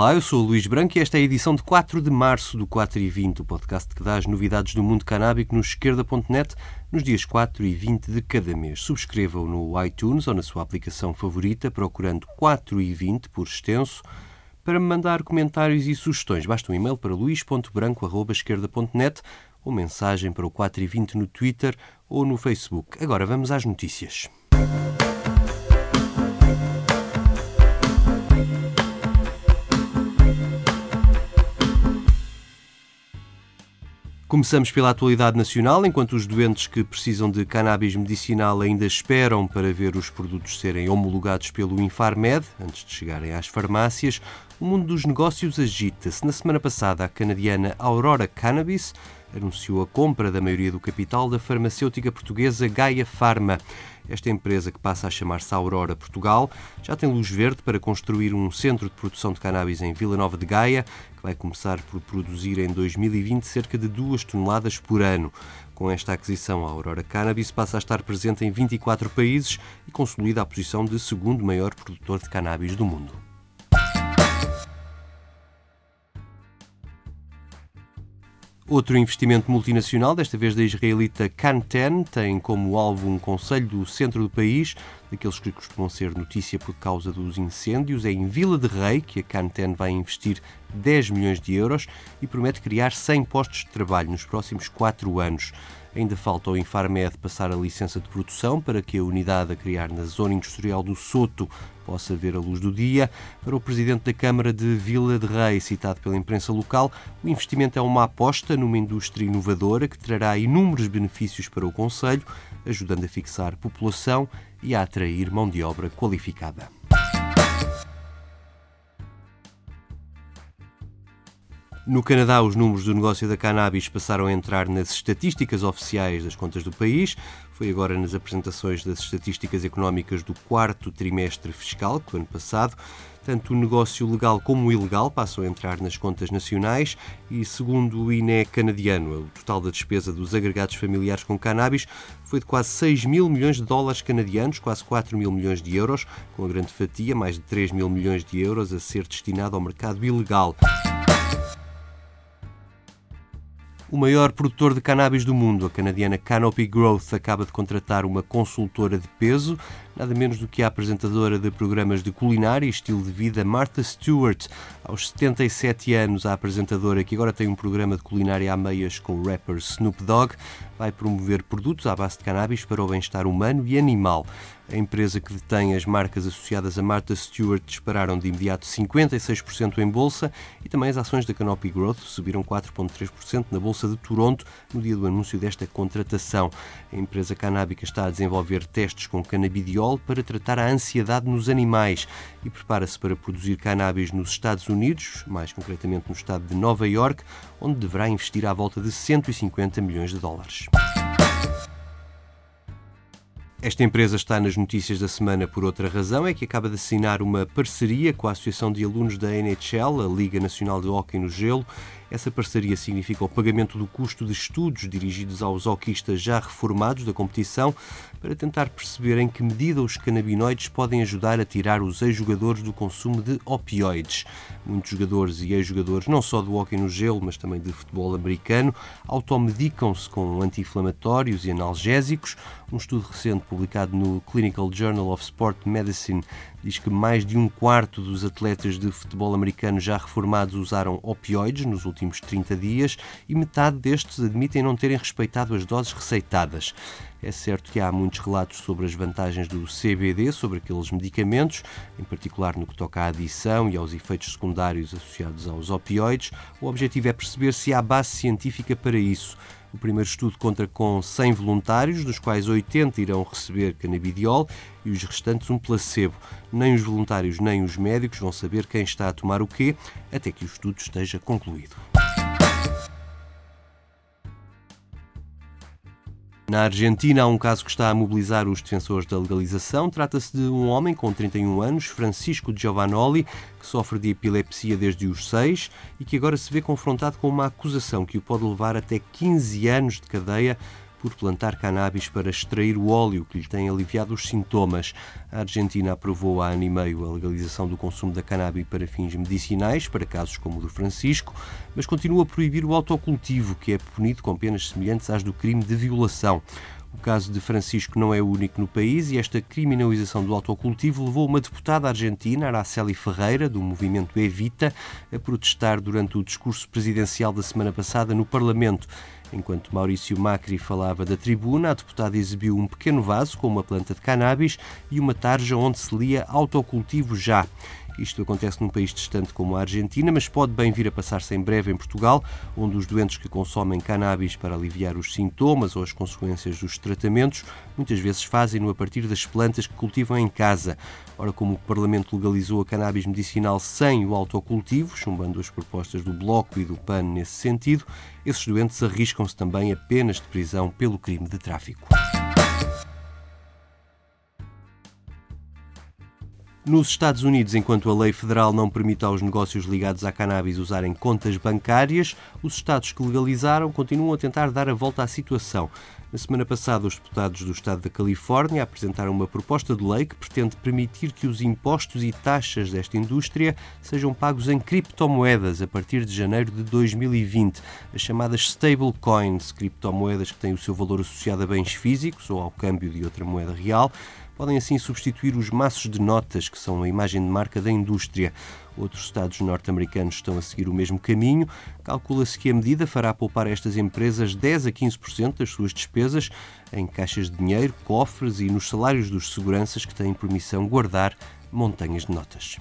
Olá, eu sou o Luís Branco e esta é a edição de 4 de março do 4 e 20, o podcast que dá as novidades do mundo canábico no esquerda.net nos dias 4 e 20 de cada mês. Subscreva-o no iTunes ou na sua aplicação favorita, procurando 4 e 20 por extenso. Para me mandar comentários e sugestões, basta um e-mail para luís.branco.esquerda.net ou mensagem para o 4 e 20 no Twitter ou no Facebook. Agora vamos às notícias. Começamos pela atualidade nacional, enquanto os doentes que precisam de cannabis medicinal ainda esperam para ver os produtos serem homologados pelo Infarmed, antes de chegarem às farmácias, o mundo dos negócios agita-se. Na semana passada, a canadiana Aurora Cannabis anunciou a compra da maioria do capital da farmacêutica portuguesa Gaia Pharma. Esta empresa, que passa a chamar-se Aurora Portugal, já tem luz verde para construir um centro de produção de cannabis em Vila Nova de Gaia, que vai começar por produzir em 2020 cerca de 2 toneladas por ano. Com esta aquisição, a Aurora Cannabis passa a estar presente em 24 países e consolida a posição de segundo maior produtor de cannabis do mundo. Outro investimento multinacional, desta vez da israelita Canten, tem como alvo um conselho do centro do país, daqueles que costumam ser notícia por causa dos incêndios. É em Vila de Rei que a Canten vai investir 10 milhões de euros e promete criar 100 postos de trabalho nos próximos 4 anos. Ainda falta ao Infarmed passar a licença de produção para que a unidade a criar na zona industrial do Soto possa ver a luz do dia. Para o presidente da Câmara de Vila de Rei, citado pela imprensa local, o investimento é uma aposta numa indústria inovadora que trará inúmeros benefícios para o Conselho, ajudando a fixar população e a atrair mão de obra qualificada. No Canadá, os números do negócio da cannabis passaram a entrar nas estatísticas oficiais das contas do país. Foi agora nas apresentações das estatísticas económicas do quarto trimestre fiscal, do ano passado. Tanto o negócio legal como o ilegal passam a entrar nas contas nacionais e, segundo o INE canadiano, o total da despesa dos agregados familiares com cannabis foi de quase 6 mil milhões de dólares canadianos, quase 4 mil milhões de euros, com a grande fatia, mais de 3 mil milhões de euros, a ser destinado ao mercado ilegal. O maior produtor de cannabis do mundo, a canadiana Canopy Growth, acaba de contratar uma consultora de peso, nada menos do que a apresentadora de programas de culinária e estilo de vida Martha Stewart. Aos 77 anos, a apresentadora, que agora tem um programa de culinária a meias com o rapper Snoop Dogg, vai promover produtos à base de cannabis para o bem-estar humano e animal. A empresa que detém as marcas associadas a Martha Stewart dispararam de imediato 56% em bolsa e também as ações da Canopy Growth subiram 4,3% na bolsa de Toronto no dia do anúncio desta contratação. A empresa canábica está a desenvolver testes com canabidiol para tratar a ansiedade nos animais e prepara-se para produzir cannabis nos Estados Unidos, mais concretamente no estado de Nova York, onde deverá investir à volta de 150 milhões de dólares. Esta empresa está nas notícias da semana por outra razão, é que acaba de assinar uma parceria com a Associação de Alunos da NHL, a Liga Nacional de Hóquei no Gelo. Essa parceria significa o pagamento do custo de estudos dirigidos aos hoquistas já reformados da competição, para tentar perceber em que medida os canabinoides podem ajudar a tirar os ex-jogadores do consumo de opioides. Muitos jogadores e ex-jogadores, não só do hóquei no gelo, mas também de futebol americano, automedicam-se com anti-inflamatórios e analgésicos. Um estudo recente publicado no Clinical Journal of Sport Medicine diz que mais de um quarto dos atletas de futebol americano já reformados usaram opioides nos últimos 30 dias e metade destes admitem não terem respeitado as doses receitadas. É certo que há muitos relatos sobre as vantagens do CBD sobre aqueles medicamentos, em particular no que toca à adição e aos efeitos secundários associados aos opioides. O objetivo é perceber se há base científica para isso. O primeiro estudo conta com 100 voluntários, dos quais 80 irão receber canabidiol e os restantes um placebo. Nem os voluntários nem os médicos vão saber quem está a tomar o quê até que o estudo esteja concluído. Na Argentina há um caso que está a mobilizar os defensores da legalização. Trata-se de um homem com 31 anos, Francisco Giovanoli, que sofre de epilepsia desde os 6 e que agora se vê confrontado com uma acusação que o pode levar até 15 anos de cadeia por plantar cannabis para extrair o óleo que lhe tem aliviado os sintomas. A Argentina aprovou há ano e meio a legalização do consumo da cannabis para fins medicinais, para casos como o do Francisco, mas continua a proibir o autocultivo, que é punido com penas semelhantes às do crime de violação. O caso de Francisco não é o único no país e esta criminalização do autocultivo levou uma deputada argentina, Araceli Ferreira, do movimento Evita, a protestar durante o discurso presidencial da semana passada no Parlamento. Enquanto Maurício Macri falava da tribuna, a deputada exibiu um pequeno vaso com uma planta de cannabis e uma tarja onde se lia autocultivo já. Isto acontece num país distante como a Argentina, mas pode bem vir a passar-se em breve em Portugal, onde os doentes que consomem cannabis para aliviar os sintomas ou as consequências dos tratamentos muitas vezes fazem-no a partir das plantas que cultivam em casa. Ora, como o Parlamento legalizou a cannabis medicinal sem o autocultivo, chumbando as propostas do Bloco e do PAN nesse sentido, esses doentes arriscam-se também a penas de prisão pelo crime de tráfico. Nos Estados Unidos, enquanto a lei federal não permite aos negócios ligados à cannabis usarem contas bancárias, os Estados que legalizaram continuam a tentar dar a volta à situação. Na semana passada, os deputados do Estado da Califórnia apresentaram uma proposta de lei que pretende permitir que os impostos e taxas desta indústria sejam pagos em criptomoedas a partir de janeiro de 2020, as chamadas stablecoins, criptomoedas que têm o seu valor associado a bens físicos ou ao câmbio de outra moeda real podem assim substituir os maços de notas, que são a imagem de marca da indústria. Outros Estados norte-americanos estão a seguir o mesmo caminho. Calcula-se que a medida fará poupar estas empresas 10 a 15% das suas despesas em caixas de dinheiro, cofres e nos salários dos seguranças que têm permissão guardar montanhas de notas.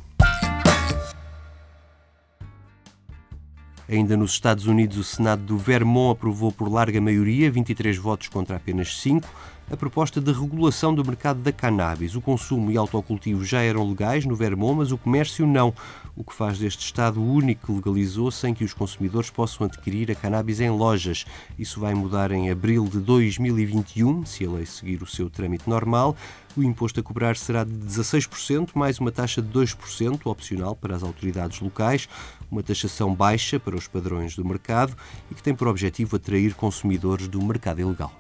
Ainda nos Estados Unidos, o Senado do Vermont aprovou por larga maioria, 23 votos contra apenas 5, a proposta de regulação do mercado da cannabis. O consumo e autocultivo já eram legais no Vermont, mas o comércio não, o que faz deste Estado o único que legalizou sem que os consumidores possam adquirir a cannabis em lojas. Isso vai mudar em abril de 2021, se a lei seguir o seu trâmite normal. O imposto a cobrar será de 16%, mais uma taxa de 2% opcional para as autoridades locais, uma taxação baixa para os padrões do mercado e que tem por objetivo atrair consumidores do mercado ilegal.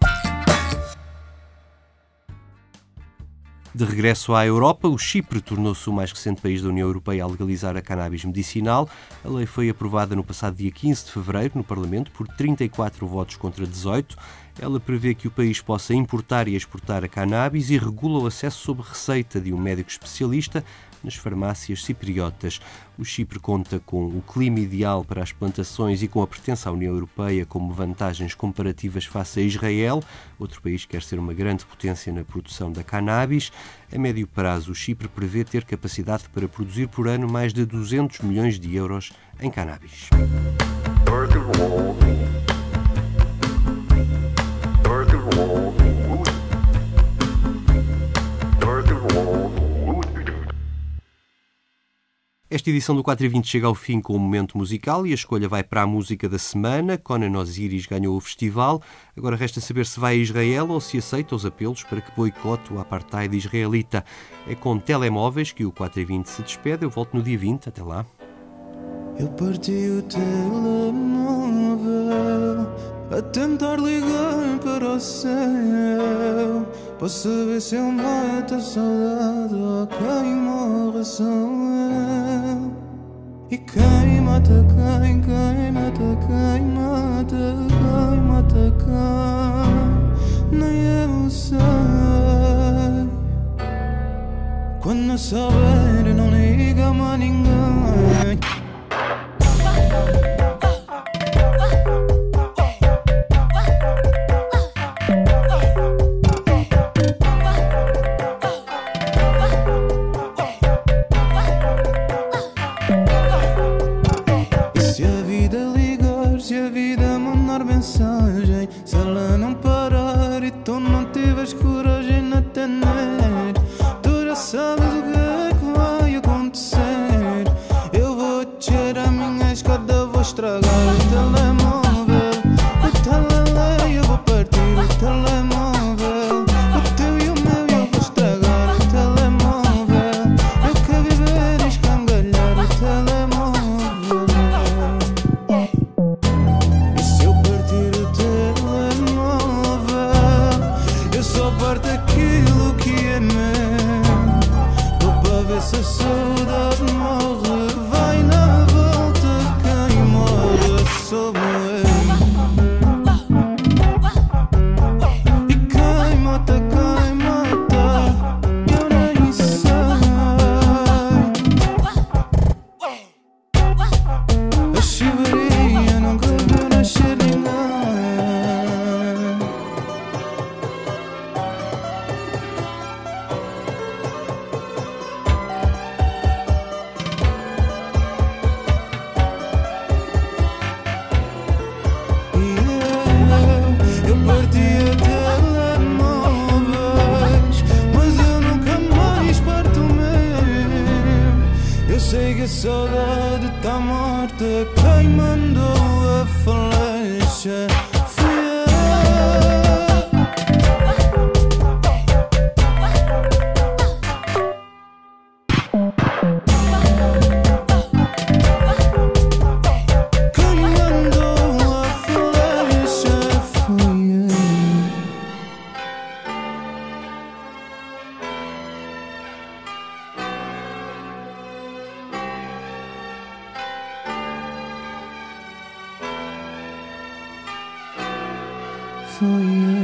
De regresso à Europa, o Chipre tornou-se o mais recente país da União Europeia a legalizar a cannabis medicinal. A lei foi aprovada no passado dia 15 de fevereiro no Parlamento por 34 votos contra 18. Ela prevê que o país possa importar e exportar a cannabis e regula o acesso sob receita de um médico especialista nas farmácias cipriotas. O Chipre conta com o clima ideal para as plantações e com a pertença à União Europeia como vantagens comparativas face a Israel, outro país que quer ser uma grande potência na produção da cannabis. A médio prazo, o Chipre prevê ter capacidade para produzir por ano mais de 200 milhões de euros em cannabis. Esta edição do 4 e 20 chega ao fim com o um momento musical e a escolha vai para a música da semana. Conan Osiris ganhou o festival. Agora resta saber se vai a Israel ou se aceita os apelos para que boicote o apartheid israelita. É com telemóveis que o 4 e 20 se despede. Eu volto no dia 20. Até lá. Eu parti o telemóvel a tentar ligar para o céu para saber se eu mato a saudade ou quem morre sou eu. E quem mata quem, quem mata quem mata quem mata quem, nem eu sei. Quando souber, não liga se ela não parar e tu não tiveres coragem Fui eu.